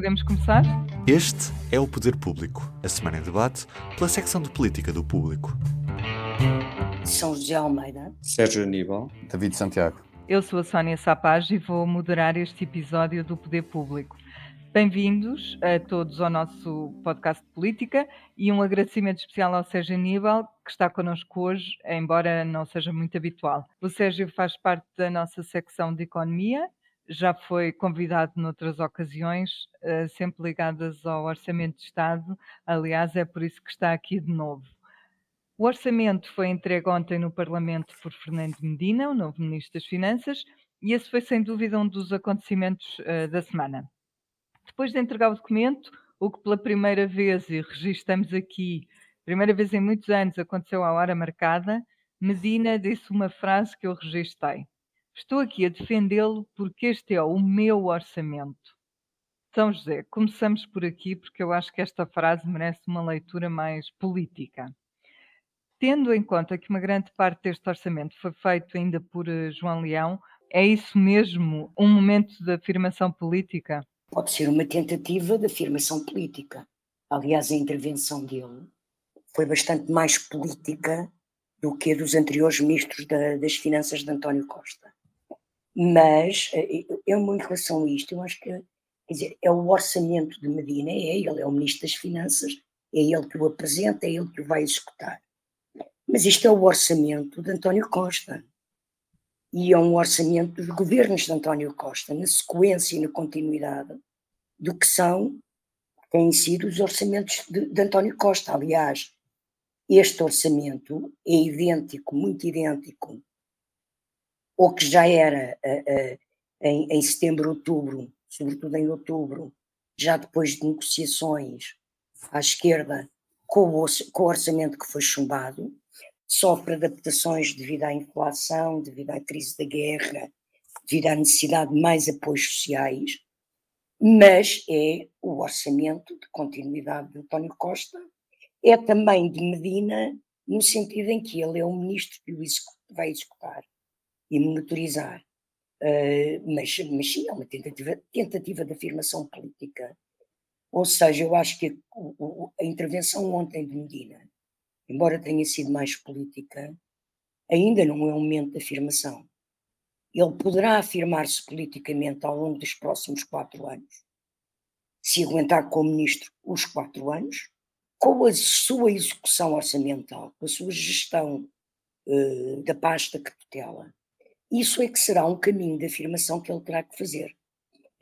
Podemos começar? Este é o Poder Público, a semana em debate pela secção de política do Público. São José Almeida, Sérgio Aníbal, David Santiago. Eu sou a Sónia Sapaz e vou moderar este episódio do Poder Público. Bem-vindos a todos ao nosso podcast de política e um agradecimento especial ao Sérgio Aníbal, que está connosco hoje, embora não seja muito habitual. O Sérgio faz parte da nossa secção de Economia, já foi convidado noutras ocasiões, eh, sempre ligadas ao Orçamento de Estado, aliás, é por isso que está aqui de novo. O orçamento foi entregue ontem no Parlamento por Fernando Medina, o novo Ministro das Finanças, e esse foi sem dúvida um dos acontecimentos uh, da semana. Depois de entregar o documento, o que pela primeira vez, e registramos aqui, primeira vez em muitos anos aconteceu à hora marcada, Medina disse uma frase que eu registrei. Estou aqui a defendê-lo porque este é o meu orçamento. São José, começamos por aqui porque eu acho que esta frase merece uma leitura mais política. Tendo em conta que uma grande parte deste orçamento foi feito ainda por eh, João Leão, é isso mesmo um momento de afirmação política? Pode ser uma tentativa de afirmação política. Aliás, a intervenção dele foi bastante mais política do que a dos anteriores ministros da, das Finanças de António Costa. Mas, eh, eu, em relação a isto, eu acho que quer dizer, é o orçamento de Medina, é ele, é o ministro das Finanças, é ele que o apresenta, é ele que o vai executar. Mas isto é o orçamento de António Costa. E é um orçamento dos governos de António Costa, na sequência e na continuidade do que são, têm sido os orçamentos de, de António Costa. Aliás, este orçamento é idêntico, muito idêntico, ou que já era uh, uh, em, em setembro, outubro, sobretudo em outubro, já depois de negociações à esquerda com o, com o orçamento que foi chumbado, sofre adaptações devido à inflação, devido à crise da guerra, devido à necessidade de mais apoios sociais, mas é o orçamento de continuidade de António Costa, é também de Medina, no sentido em que ele é o ministro que vai executar e monitorizar. Uh, mas, mas sim, é uma tentativa, tentativa de afirmação política. Ou seja, eu acho que a, a intervenção ontem de Medina embora tenha sido mais política, ainda não é um momento de afirmação. Ele poderá afirmar-se politicamente ao longo dos próximos quatro anos, se aguentar como ministro os quatro anos, com a sua execução orçamental, com a sua gestão uh, da pasta que tutela. Isso é que será um caminho de afirmação que ele terá que fazer.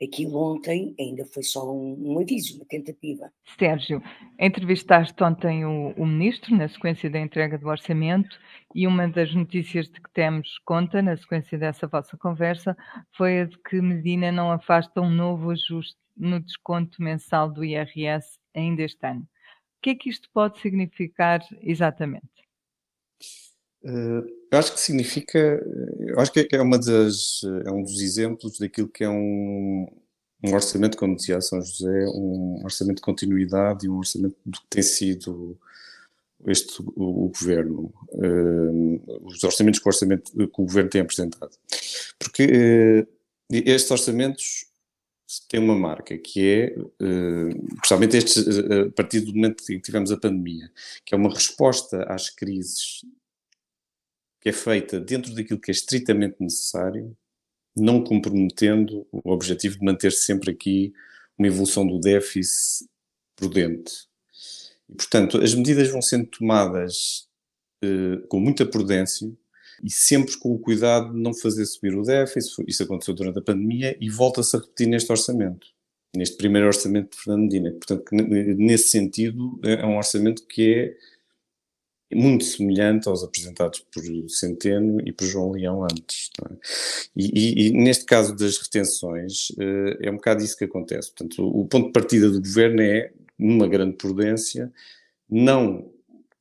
Aquilo ontem ainda foi só um, um aviso, uma tentativa. Sérgio, entrevistaste ontem o, o, ministro na sequência da entrega do orçamento e uma das notícias de que temos conta na sequência dessa vossa conversa foi a de que Medina não afasta um novo ajuste no desconto mensal do IRS ainda este ano. O que é que isto pode significar exatamente? Eu acho que significa, eu acho que é uma das, é um dos exemplos daquilo que é um, um orçamento, como dizia São José, um orçamento de continuidade e um orçamento do que tem sido este o, o governo, uh, os orçamentos que o, orçamento, que o governo tem apresentado. Porque uh, estes orçamentos têm uma marca que é, uh, principalmente a partir do momento que tivemos a pandemia, que é uma resposta às crises que é feita dentro daquilo que é estritamente necessário, não comprometendo o objetivo de manter sempre aqui uma evolução do déficit prudente. E, portanto, as medidas vão sendo tomadas eh, com muita prudência e sempre com o cuidado de não fazer subir o déficit. Isso aconteceu durante a pandemia e volta-se a repetir neste orçamento, neste primeiro orçamento de Fernando Medina. Portanto, nesse sentido, é um orçamento que é muito semelhante aos apresentados por Centeno e por João Leão antes. É? E, e, e, neste caso das retenções, uh, é um bocado isso que acontece. Portanto, o, o, ponto de partida do governo é, numa grande prudência, não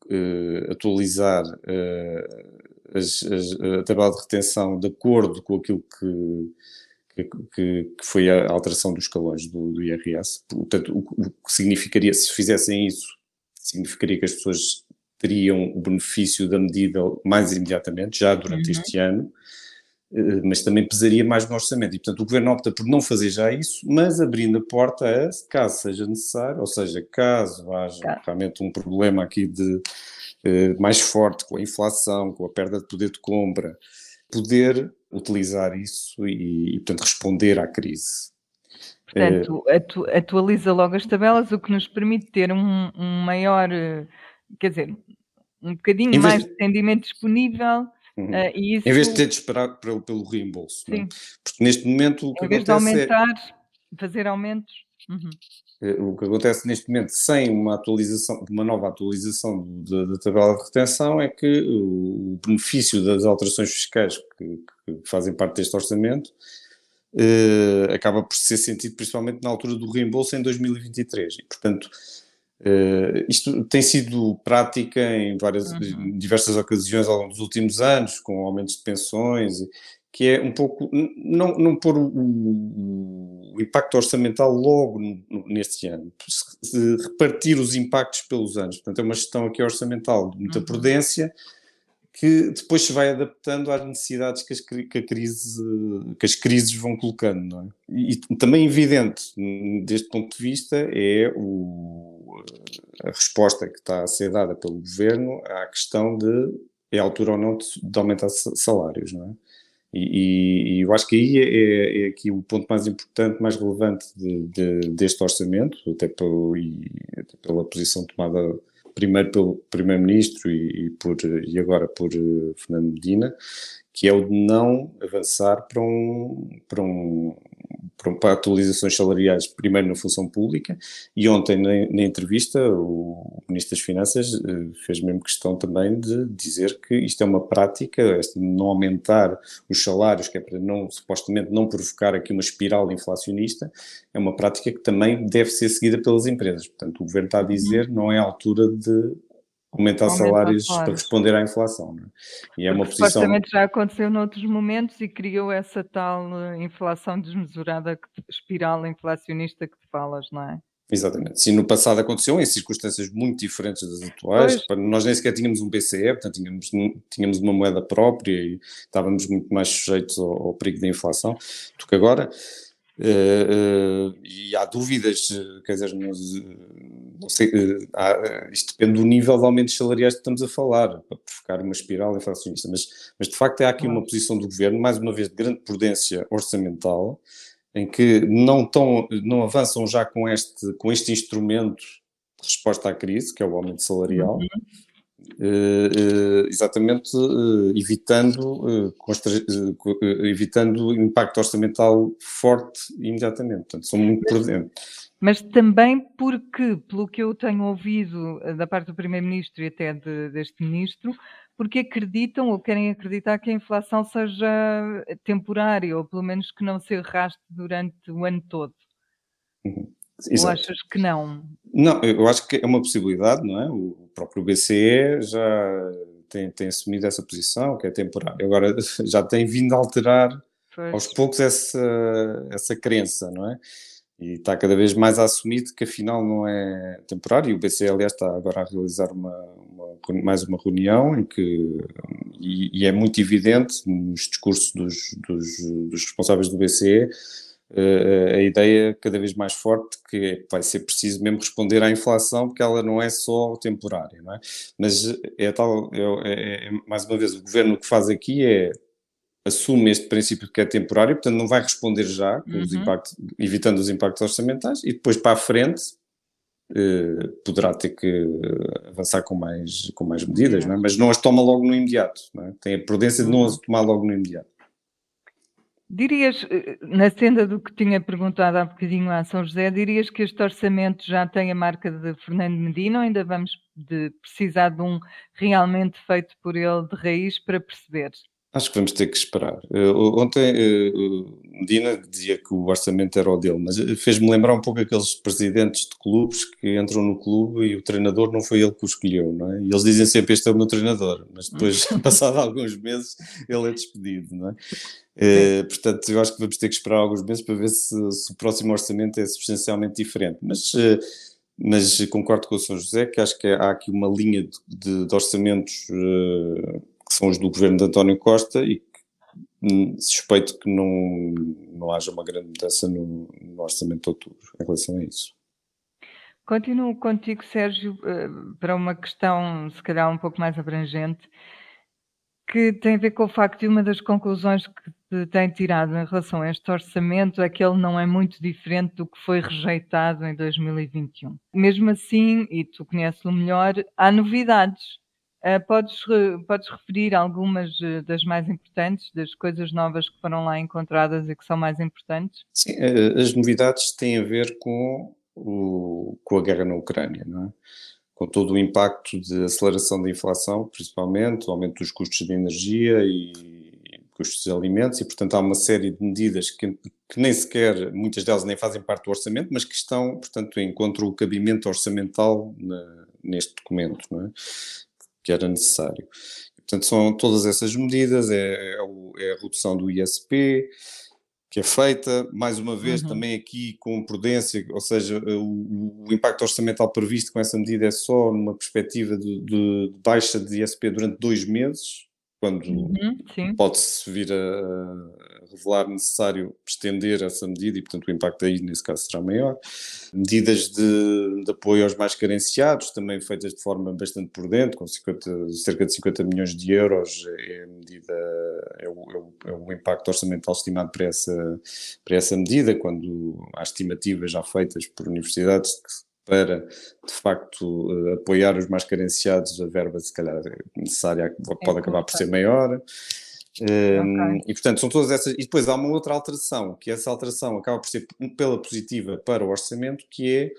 uh, atualizar uh, as, as, a tabela de retenção de acordo com aquilo que, que, que foi a alteração dos escalões do, do IRS. Portanto, o, o que significaria, se fizessem isso, significaria que as pessoas teriam o benefício da medida mais imediatamente, já durante uhum. este ano, eh, mas também pesaria mais no orçamento. E, portanto, o governo opta por não fazer já isso, mas abrindo a porta a, caso seja necessário, ou seja, caso haja claro. realmente um problema aqui de eh, mais forte com a inflação, com a perda de poder de compra, poder utilizar isso e, e portanto, responder à crise. Portanto, atu atualiza logo as tabelas, o que nos permite ter um, um maior, eh, quer dizer, um bocadinho mais de rendimento disponível. Uhum. Uh, e isso... Em vez de ter de esperar pelo, pelo reembolso. É? Sim. É? Porque neste momento o que em vez de é aumentar, é... fazer aumentos. Uhum. Eh, o que acontece neste momento, sem uma atualização, uma nova atualização da, da tabela de retenção, é que o benefício das alterações fiscais que, que fazem parte deste orçamento uh, acaba por ser sentido principalmente na altura do reembolso em 2023. E, portanto, uh, isto tem sido prática em várias, uhum. diversas ocasiões ao longo dos últimos anos, com aumentos de pensões, que é um pouco, não, não pôr o, o, o impacto orçamental logo neste ano, repartir os impactos pelos anos. Portanto, é uma gestão aqui orçamental de muita uhum. prudência, que depois se vai adaptando às necessidades que as, que crise, que as crises vão colocando. Não é? E, também evidente, deste ponto de vista, é o, a resposta que está a ser dada pelo governo à questão de é a altura ou não de, de aumentar salários, não é? E, e, e, eu acho que aí é, é, é, aqui o ponto mais importante, mais relevante de, de, deste orçamento, até, pelo, e, até pela posição tomada primeiro pelo Primeiro-Ministro e, e, por, e agora por uh, Fernando Medina, que é o de não avançar para, um, para, um, para atualizações salariais, primeiro na função pública, e ontem na, na entrevista o Ministro das Finanças uh, fez mesmo questão também de dizer que isto é uma prática, este não aumentar os salários, que é para não, supostamente não provocar aqui uma espiral inflacionista, é uma prática que também deve ser seguida pelas empresas. Portanto, o Governo está a dizer uhum. não é a altura de aumentar salários para responder à inflação. É? E é uma Porque, posição. Supostamente já aconteceu noutros momentos e criou essa tal eh, inflação desmesurada, espiral inflacionista que tu falas, não é? Exatamente. Sim, no passado aconteceu em circunstâncias muito diferentes das atuais. Pois. Nós nem sequer tínhamos um BCE, portanto tínhamos, tínhamos uma moeda própria e estávamos muito mais sujeitos ao, ao perigo da inflação do que agora. Uh, uh, e há dúvidas, quer dizer, não sei, uh, há, isto depende do nível de aumentos salariais que estamos a falar, para provocar uma espiral inflacionista, mas, mas de facto há aqui uma posição do governo, mais uma vez, de grande prudência orçamental, em que não, tão, não avançam já com este, com este instrumento de resposta à crise, que é o aumento salarial, uhum. Uh, uh, exatamente uh, evitando, evitando impacto orçamental forte imediatamente. Portanto, são muito prudentes. Mas também porque, pelo que eu tenho ouvido da parte do Primeiro-Ministro e até de, deste Ministro, porque acreditam ou querem acreditar que a inflação seja temporária, ou pelo menos que não se arraste durante o ano todo. Uhum. Ou achas que não? Não, eu acho que é uma possibilidade, não é? O próprio BCE já tem, tem assumido essa posição, que é temporária. Agora já tem vindo a alterar pois. aos poucos essa, essa crença, não é? E está cada vez mais assumido que afinal não é temporário. E o BCE, aliás, está agora a realizar uma, uma mais uma reunião em que, e, e, é muito evidente nos discursos dos, dos, dos responsáveis do BCE uh, a ideia cada vez mais forte que vai ser preciso mesmo responder à inflação, porque ela não é só temporária, não é? Mas é tal, é, é, é, mais uma vez, o governo o que faz aqui é assume este princípio que é temporário, portanto não vai responder já, uhum. os impactos, evitando os impactos orçamentais, e depois para a frente eh, poderá ter que avançar com mais, com mais medidas, não é? mas não as toma logo no imediato, é? tem a prudência de não as tomar logo no imediato. Dirias, eh, na senda do que tinha perguntado há bocadinho a São José, dirias que este orçamento já tem a marca de Fernando Medina ou ainda vamos de precisar de um realmente feito por ele de raiz para perceber? Acho que vamos ter que esperar. Uh, ontem uh, Medina dizia que o orçamento era o dele, mas fez-me lembrar um pouco aqueles presidentes de clubes que entram no clube e o treinador não foi ele que o escolheu, não é? E eles dizem sempre este é o meu treinador, mas depois, passado alguns meses, ele é despedido, não é? Uh, portanto, eu acho que vamos ter que esperar alguns meses para ver se, se o próximo orçamento é substancialmente diferente. Mas mas concordo com o Sr. José que acho que há aqui uma linha de, de, de orçamentos uh, que são os do governo de António Costa e que hum, suspeito que não, não haja uma grande mudança no, no orçamento de outubro em relação a isso. Continuo contigo, Sérgio, eh, para uma questão se calhar um pouco mais abrangente, que tem a ver com o facto de uma das conclusões que se tem tirado em relação a este orçamento é que ele não é muito diferente do que foi rejeitado em 2021. Mesmo assim, e tu conheces-lo melhor, há novidades. Uh, podes, podes referir algumas eh, das mais importantes, das coisas novas que foram lá encontradas e que são mais importantes? Sim, eh, as novidades têm a ver com, o, com a guerra na Ucrânia, não é? com todo o impacto de aceleração da inflação, principalmente, o aumento dos custos de energia e custos de alimentos, e portanto há uma série de medidas que, que, nem sequer, muitas delas nem fazem parte do orçamento, mas que estão, portanto, encontram o cabimento orçamental na, neste documento, é? Que era necessário. Portanto, são todas essas medidas, é, é, é a redução do ISP, que é feita, mais uma vez uhum. também aqui com prudência, ou seja, o, o, impacto orçamental previsto com essa medida é só numa perspectiva de, de baixa de ISP durante dois meses, quando uhum, pode-se vir a, revelar necessário estender essa medida e, portanto, o impacto aí, nesse caso, será maior. Medidas de, de apoio aos mais carenciados, também feitas de forma bastante prudente, com 50, cerca de 50 milhões de euros, é medida, é o, é o, é o impacto orçamental estimado para essa, para essa medida, quando há estimativas já feitas por universidades que para, de facto, uh, apoiar os mais carenciados, a verba, se calhar, necessária pode é acabar por ser maior. Um, okay. E portanto são todas essas. E depois há uma outra alteração, que essa alteração acaba por ser pela positiva para o orçamento, que é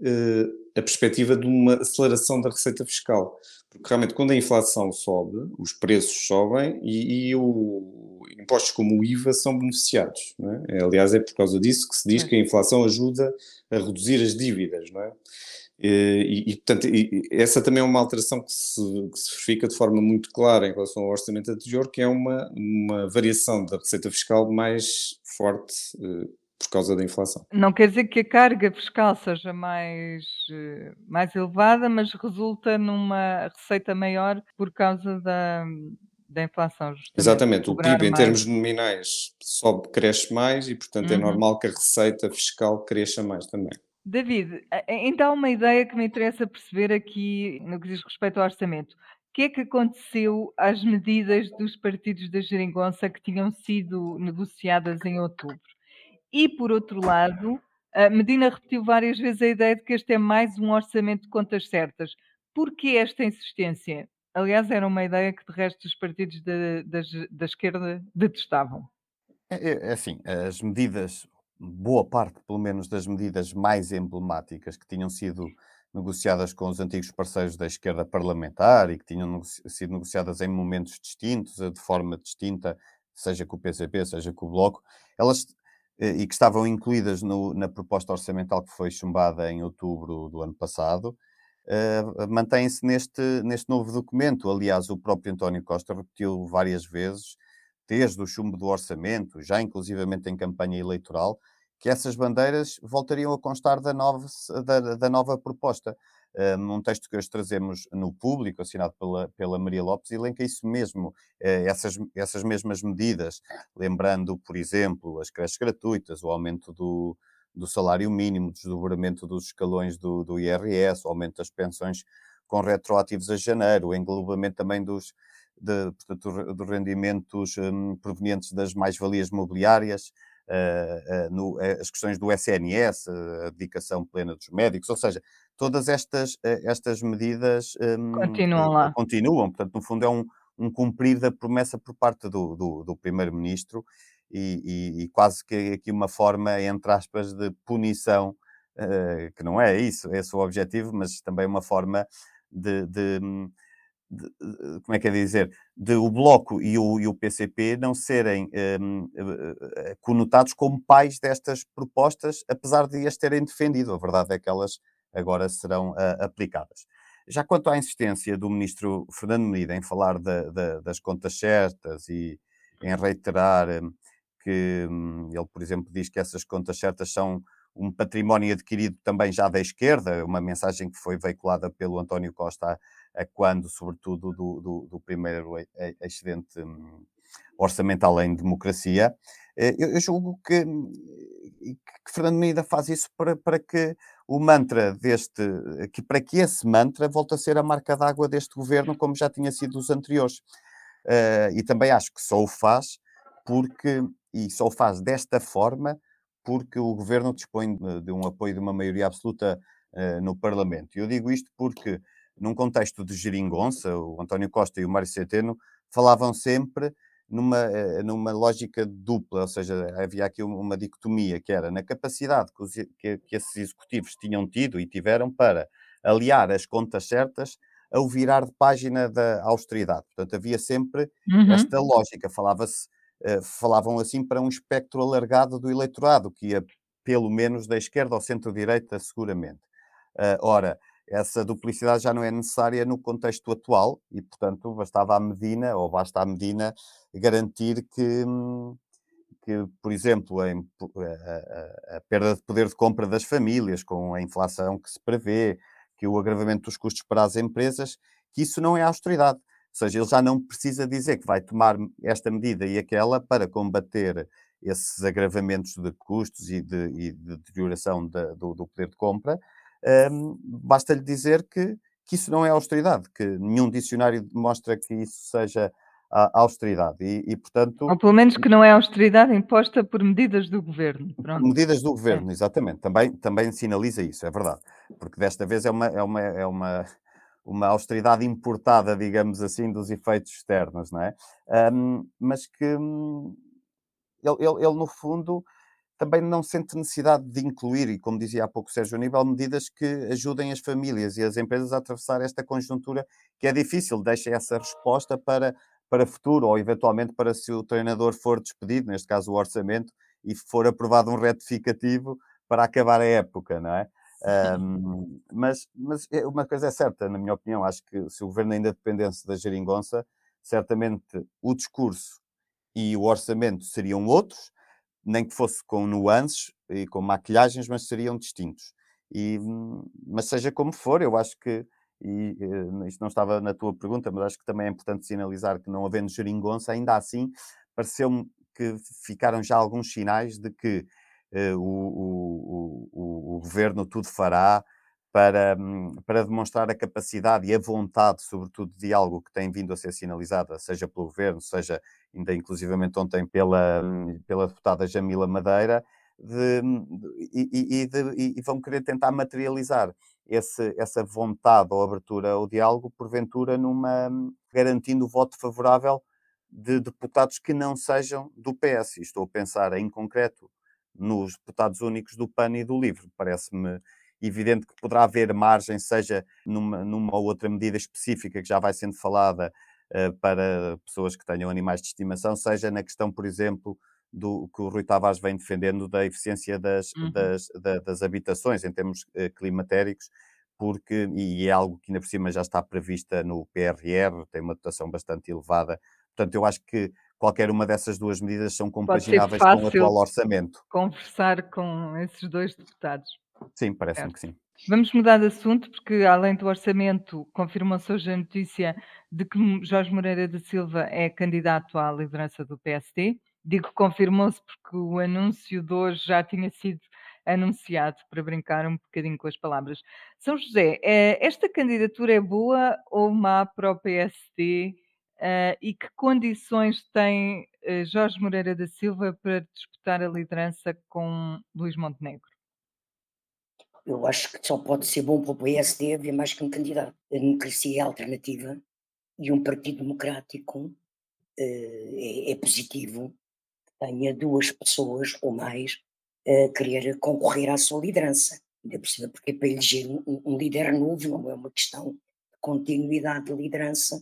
uh, a perspectiva de uma aceleração da receita fiscal. Porque realmente quando a inflação sobe, os preços sobem e, e o, impostos como o IVA são beneficiados. É? Aliás, é por causa disso que se diz que a inflação ajuda a reduzir as dívidas. Não é? E, e, portanto, e, essa também é uma alteração que se, que se verifica de forma muito clara em relação ao orçamento anterior, que é uma, uma variação da receita fiscal mais forte uh, por causa da inflação. Não quer dizer que a carga fiscal seja mais, uh, mais elevada, mas resulta numa receita maior por causa da, da inflação. Exatamente, o PIB mais. em termos nominais sobe, cresce mais e, portanto, é uhum. é normal que a receita fiscal cresça mais também. David, então uma ideia que me interessa perceber aqui no que diz respeito ao orçamento. O que é que aconteceu às medidas dos partidos da Geringonça que tinham sido negociadas em outubro? E, por outro lado, Medina repetiu várias vezes a ideia de que este é mais um orçamento de contas certas. Por que esta insistência? Aliás, era uma ideia que, de resto, os partidos da, da, da esquerda detestavam. É, é, é assim, as medidas, boa parte, pelo menos, das medidas mais emblemáticas que tinham sido negociadas com os antigos parceiros da esquerda parlamentar e que tinham negoci sido negociadas em momentos distintos, eh, de forma distinta, seja com o PCP, seja com o Bloco, elas eh, e que estavam incluídas no, na proposta orçamental que foi chumbada em outubro do ano passado, uh, mantém-se neste, neste novo documento. Aliás, o próprio António Costa repetiu várias vezes, desde o chumbo do orçamento, já inclusivamente em campanha eleitoral, que essas bandeiras voltariam a constar da nova, da, da nova proposta. Uh, num texto que hoje trazemos no público, assinado pela, pela Maria Lopes, elenca isso mesmo, uh, essas, essas mesmas medidas, lembrando, por exemplo, as creches gratuitas, o aumento do, do salário mínimo, o desdobramento dos escalões do, do IRS, o aumento das pensões com retroativos a janeiro, o englobamento também dos, de, portanto, dos rendimentos um, provenientes das mais-valias mobiliárias, uh, uh, no, uh, as questões do SNS, a dedicação plena dos médicos, ou seja, todas estas, estas medidas um, continuam lá. Continuam, portanto, no fundo é um, um cumprir da promessa por parte do, do, do Primeiro-Ministro e, e, e, quase que aqui uma forma, entre aspas, de punição, que não é isso, é esse o objetivo, mas também uma forma de, de hum, de, como é que é dizer, de o Bloco e o, e o PCP não serem um, eh, conotados como pais destas propostas, apesar de as terem defendido. A verdade é que elas agora serão uh, aplicadas. Já quanto à insistência do ministro Fernando Medida em falar de, de, das contas certas e em reiterar um, que um, ele, por exemplo, diz que essas contas certas são um património adquirido também já da esquerda, uma mensagem que foi veiculada pelo António Costa quando, sobretudo, do, do, do primeiro excedente hum, orçamental em democracia, eu, eu julgo que, que Fernando Medina faz isso para, para que o mantra deste, que para que esse mantra volte a ser a marca d'água deste governo, como já tinha sido os anteriores. Uh, e também acho que só o faz porque, e só o faz desta forma, porque o governo dispõe de um apoio de uma maioria absoluta uh, no Parlamento. Eu digo isto porque, num contexto de geringonça, o António Costa e o Mário Centeno falavam sempre numa, eh, numa lógica dupla, ou seja, havia aqui uma dicotomia, que era na capacidade que, os, que, que esses executivos tinham tido e tiveram para aliar as contas certas ao virar de página da austeridade. Portanto, havia sempre uhum. esta lógica, falava-se, uh, falavam assim para um espectro alargado do eleitorado, que ia pelo menos da esquerda ao centro-direita, seguramente. Uh, ora, essa duplicidade já não é necessária no contexto atual e, portanto, bastava a Medina, ou basta a Medina, garantir que, que por exemplo, a, a, a, perda de poder de compra das famílias, com a inflação que se prevê, que o agravamento dos custos para as empresas, que isso não é austeridade. Ou seja, ele já não precisa dizer que vai tomar esta medida e aquela para combater esses agravamentos de custos e de, e de deterioração de, do, do poder de compra, um, basta-lhe dizer que, que isso não é austeridade, que nenhum dicionário demonstra que isso seja a austeridade. E, e, portanto. Ou pelo menos que não é austeridade imposta por medidas do governo. Pronto. Medidas do governo, é. exatamente. Também, também sinaliza isso, é verdade. Porque desta vez é uma, é uma, é uma, uma austeridade importada, digamos assim, dos efeitos externos, não é? Um, mas que hum, ele, ele, ele, no fundo também não sente necessidade de incluir, e como dizia há pouco Sérgio Aníbal, medidas que ajudem as famílias e as empresas a atravessar esta conjuntura que é difícil, deixa essa resposta para, para futuro, ou eventualmente para se o treinador for despedido, neste caso o orçamento, e for aprovado um retificativo para acabar a época, não é? Um, mas, mas é, uma coisa é certa, na minha opinião, acho que se o governo ainda dependesse da geringonça, certamente o discurso e o orçamento seriam outros, nem que fosse com nuances e com maquilhagens, mas seriam distintos. E, mas seja como for, eu acho que, e uh, isto não estava na tua pergunta, mas acho que também é importante sinalizar que não havendo geringonça, ainda assim, pareceu-me que ficaram já alguns sinais de que uh, o, o, o, o, governo tudo fará para, para demonstrar a capacidade e a vontade, sobretudo, de algo que tem vindo a ser sinalizada, seja pelo governo, seja ainda inclusivamente ontem pela, pela deputada Jamila Madeira, de, e, e, de, e, vão querer tentar materializar esse, essa vontade ou abertura ao diálogo, porventura, numa, garantindo o voto favorável de deputados que não sejam do PS. Estou a pensar em concreto nos deputados únicos do PAN e do LIVRE. Parece-me evidente que poderá haver margem, seja numa, numa ou outra medida específica que já vai sendo falada uh, para pessoas que tenham animais de estimação, seja na questão, por exemplo, do que o Rui Tavares vem defendendo da eficiência das, uhum. das, da, das habitações em termos uh, climatéricos, porque, e é algo que ainda por cima já está prevista no PRR, tem uma dotação bastante elevada. Portanto, eu acho que qualquer uma dessas duas medidas são compagináveis com o atual orçamento. Conversar com esses dois deputados. Sim, parece-me que sim. Vamos mudar de assunto, porque além do orçamento, confirmou-se hoje a notícia de que Jorge Moreira da Silva é candidato à liderança do PSD. Digo confirmou-se porque o anúncio de hoje já tinha sido anunciado, para brincar um bocadinho com as palavras. São José, eh, esta candidatura é boa ou má para o PSD? Eh, e que condições tem eh, Jorge Moreira da Silva para disputar a liderança com Luís Montenegro? Eu acho que só pode ser bom para o PSD haver mais que um candidato. A democracia é alternativa e um partido democrático uh, é, é, positivo que tenha duas pessoas ou mais a querer concorrer à sua liderança. Ainda por cima, porque é para eleger um, um líder novo, não é uma questão de continuidade de liderança.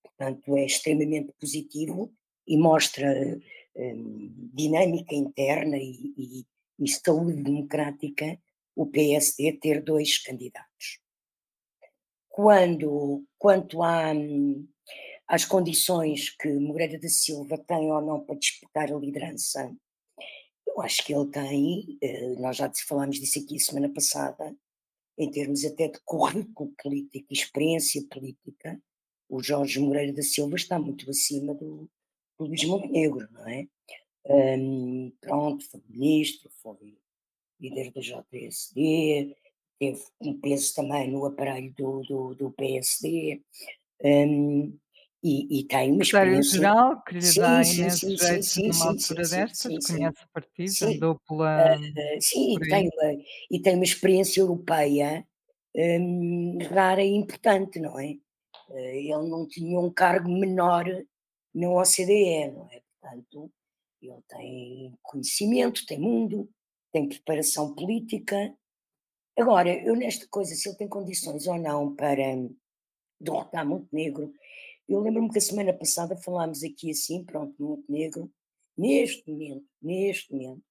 Portanto, é extremamente positivo e mostra um, dinâmica interna e, e, e saúde democrática o PSD ter dois candidatos. Quando, quanto à, às condições que Moreira da Silva tem ou não para disputar a liderança, eu acho que ele tem, eh, nós já falámos disso aqui semana passada, em termos até de currículo político e experiência política, o Jorge Moreira da Silva está muito acima do, do Luís Montenegro, não é? Um, pronto, foi ministro, foi líder da JSD, teve um peso também no aparelho do, do, do PSD. Um, e, e, tem uma experiência. geral que lhe sim, dá sim, imenso sim, sim, numa altura destas, conhece o partido, andou pela. Uh, sim, e tem, uma, e tem uma experiência europeia um, rara e importante, não é? Uh, ele não tinha um cargo menor na OCDE, não é? Portanto, ele tem conhecimento, tem mundo, tem preparação política. Agora, eu nesta coisa, se ele tem condições ou não para derrotar Montenegro, eu lembro-me que a semana passada falámos aqui assim, pronto, Montenegro, neste momento, neste momento,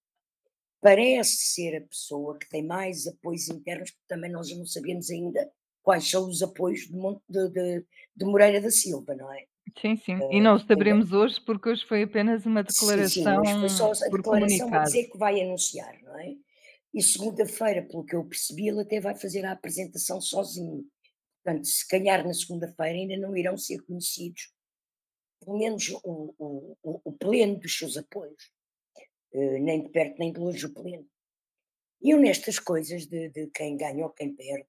parece ser a pessoa que tem mais apoios internos, porque também nós não sabemos ainda quais são os apoios de, de, de, de Moreira da Silva, não é? Sim, sim. E não saberemos hoje, porque hoje foi apenas uma declaração. Sim, sim, foi só a declaração a dizer que vai anunciar, não é? E segunda-feira, pelo que eu percebi, ele até vai fazer a apresentação sozinho. Portanto, se calhar na segunda-feira ainda não irão ser conhecidos, pelo menos o, o, o, o pleno dos seus apoios. Uh, nem de perto nem de longe o pleno. E eu nestas coisas de, de quem ganha ou quem perde,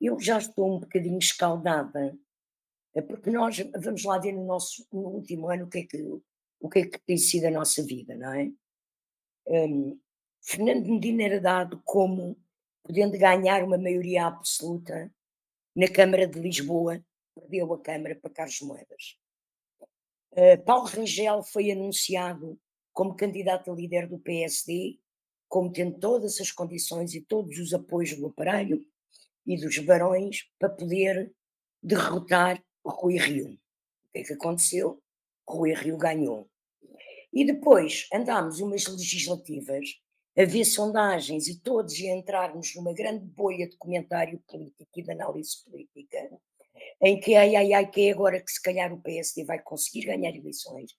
eu já estou um bocadinho escaldada porque nós vamos lá ver no nosso no último ano o que é que, o que, é que tem sido a nossa vida, não é? Um, Fernando Medina era dado como podendo ganhar uma maioria absoluta na Câmara de Lisboa, perdeu a Câmara para Carlos Moedas. Uh, Paulo Rangel foi anunciado como candidato a líder do PSD, como tendo todas as condições e todos os apoios do aparelho e dos barões para poder derrotar Rui Rio. O que é que aconteceu? Rui Rio ganhou. E depois andámos umas legislativas a ver sondagens e todos a entrarmos numa grande bolha de comentário político e de análise política, em que ai ai ai que é agora que se calhar o PSD vai conseguir ganhar eleições,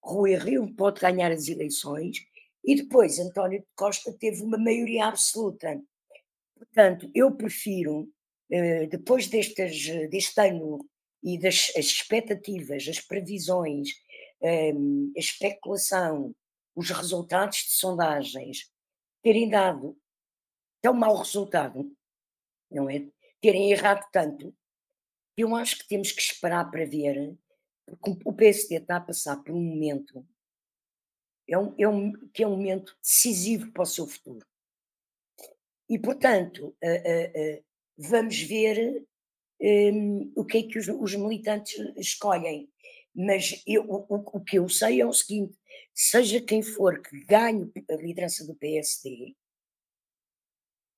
Rui Rio pode ganhar as eleições e depois António de Costa teve uma maioria absoluta. Portanto, eu prefiro, eh, depois destes, deste ano e das expectativas, as previsões, um, a especulação, os resultados de sondagens terem dado tão mau resultado, não é? Terem errado tanto, eu acho que temos que esperar para ver, porque o PSD está a passar por um momento é um, é um, que é um momento decisivo para o seu futuro. E, portanto, uh, uh, uh, vamos ver um, o que é que os, os militantes escolhem. Mas eu, o, o, que eu sei é o seguinte: seja quem for que ganhe a liderança do PSD,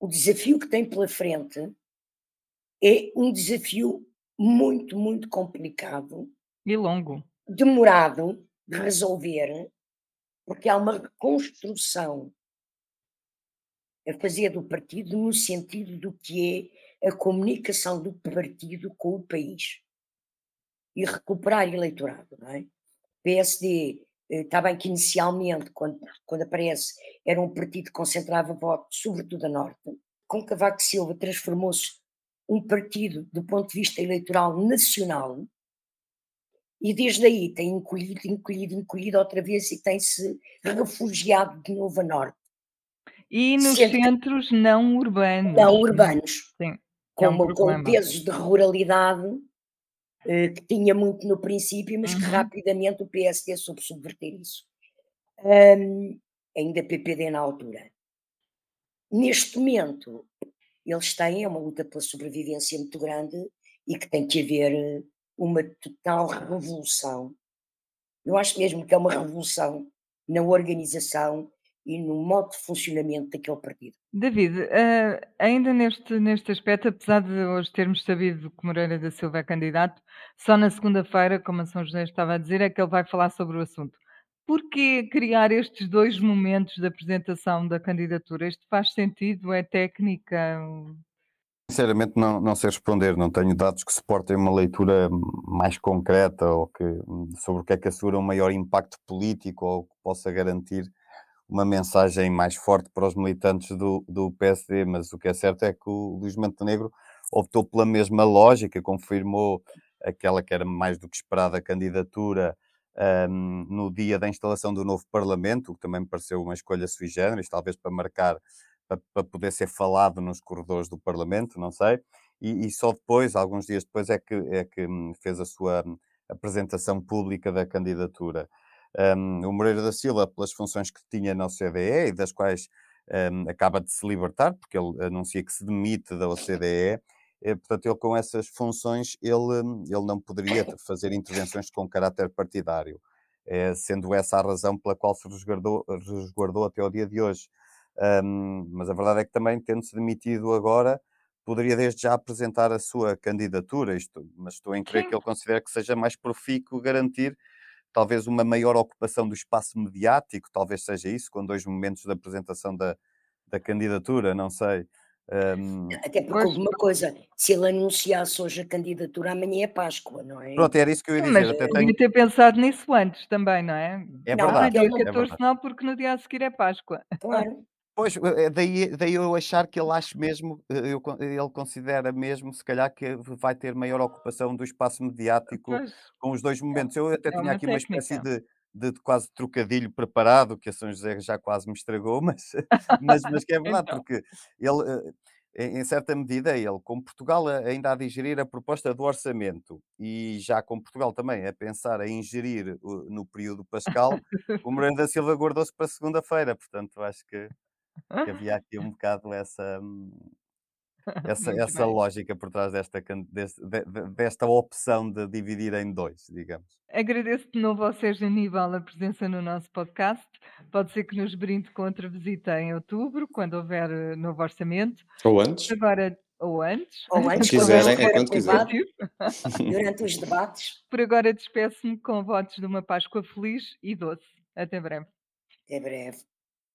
o desafio que tem pela frente é um desafio muito, muito complicado e longo, demorado de resolver, porque há uma reconstrução a fazer do partido no sentido do que é a comunicação do partido com o país e recuperar eleitorado, não é? PSD, está eh, bem que inicialmente, quando, quando aparece, era um partido que concentrava votos, sobretudo a Norte. Com Cavaco Silva transformou-se um partido, do ponto de vista eleitoral, nacional, e desde aí tem encolhido, encolhido, encolhido outra vez e tem-se refugiado de novo a Norte. E nos Sempre... centros não urbanos. Não urbanos. Sim com, é um com pesos de ruralidade eh, que tinha muito no princípio, mas que uhum. rapidamente o PSD soube subverter isso. Um, ainda PPD na altura. Neste momento, eles têm uma luta pela sobrevivência muito grande e que tem que haver uma total revolução. Eu acho mesmo que é uma revolução na organização e no modo de funcionamento daquele partido. David, uh, ainda neste, neste aspecto, apesar de hoje termos sabido que Moreira da Silva é candidato, só na segunda-feira, como a São José estava a dizer, é que ele vai falar sobre o assunto. Por que criar estes dois momentos da apresentação da candidatura? Isto faz sentido? É técnica? Sinceramente, não, não sei responder. Não tenho dados que suportem uma leitura mais concreta ou que, sobre o que é que assegura um maior impacto político ou que possa garantir uma mensagem mais forte para os militantes do, do PSD, mas o que é certo é que o Luís Montenegro optou pela mesma lógica, confirmou aquela que era mais do que esperada candidatura um, no dia da instalação do novo Parlamento, o que também me pareceu uma escolha sui generis, talvez para marcar, para, para poder ser falado nos corredores do Parlamento, não sei. E, e, só depois, alguns dias depois, é que, é que hum, fez a sua hum, apresentação pública da candidatura. Um, o Moreira da Silva, pelas funções que tinha na OCDE e das quais um, acaba de se libertar, porque ele anuncia que se demite da OCDE, eh, portanto, ele com essas funções, ele, hum, ele não poderia fazer intervenções com caráter partidário, é, sendo essa a razão pela qual se resguardou, resguardou até o dia de hoje. Um, mas a verdade é que também, tendo-se demitido agora, poderia desde já apresentar a sua candidatura, isto, mas estou em crer que ele considera que seja mais profícuo garantir talvez uma maior ocupação do espaço mediático, talvez seja isso, com dois momentos de apresentação da, da candidatura, não sei. Um... Até porque houve uma coisa, se ele anunciasse hoje a candidatura, amanhã é Páscoa, não é? Pronto, era isso que eu ia dizer. Mas até tenho... ter pensado nisso antes também, não é? É não, verdade. Não, dia 14 é não, porque no dia a seguir é Páscoa. Claro. Pois, eh, eh, daí, daí eu achar que ele acha mesmo, eh, eu, ele considera mesmo, se calhar, que vai ter maior ocupação do espaço mediático pois. com os dois momentos. Eu até é tinha uma aqui técnica. uma espécie de, de, de, quase trocadilho preparado, que a São José já quase me estragou, mas, mas, mas que é verdade, então. porque ele, em certa medida, ele, com Portugal ainda a digerir a proposta do orçamento e já com Portugal também a pensar em ingerir no período pascal, o Moreira da Silva guardou-se para segunda-feira, portanto acho que que havia aqui um bocado essa, hum, essa, essa lógica por trás desta, desta, desta opção de dividir em dois, digamos. Agradeço de novo ao Sérgio Aníbal a presença no nosso podcast. Pode ser que nos brinde com outra visita em outubro, quando houver eh, novo orçamento. Ou antes. Agora, ou antes. Ou antes, se quiserem, é quando quiserem. Durante os debates. Por agora despeço-me com votos de uma Páscoa feliz e doce. Até breve. Até breve.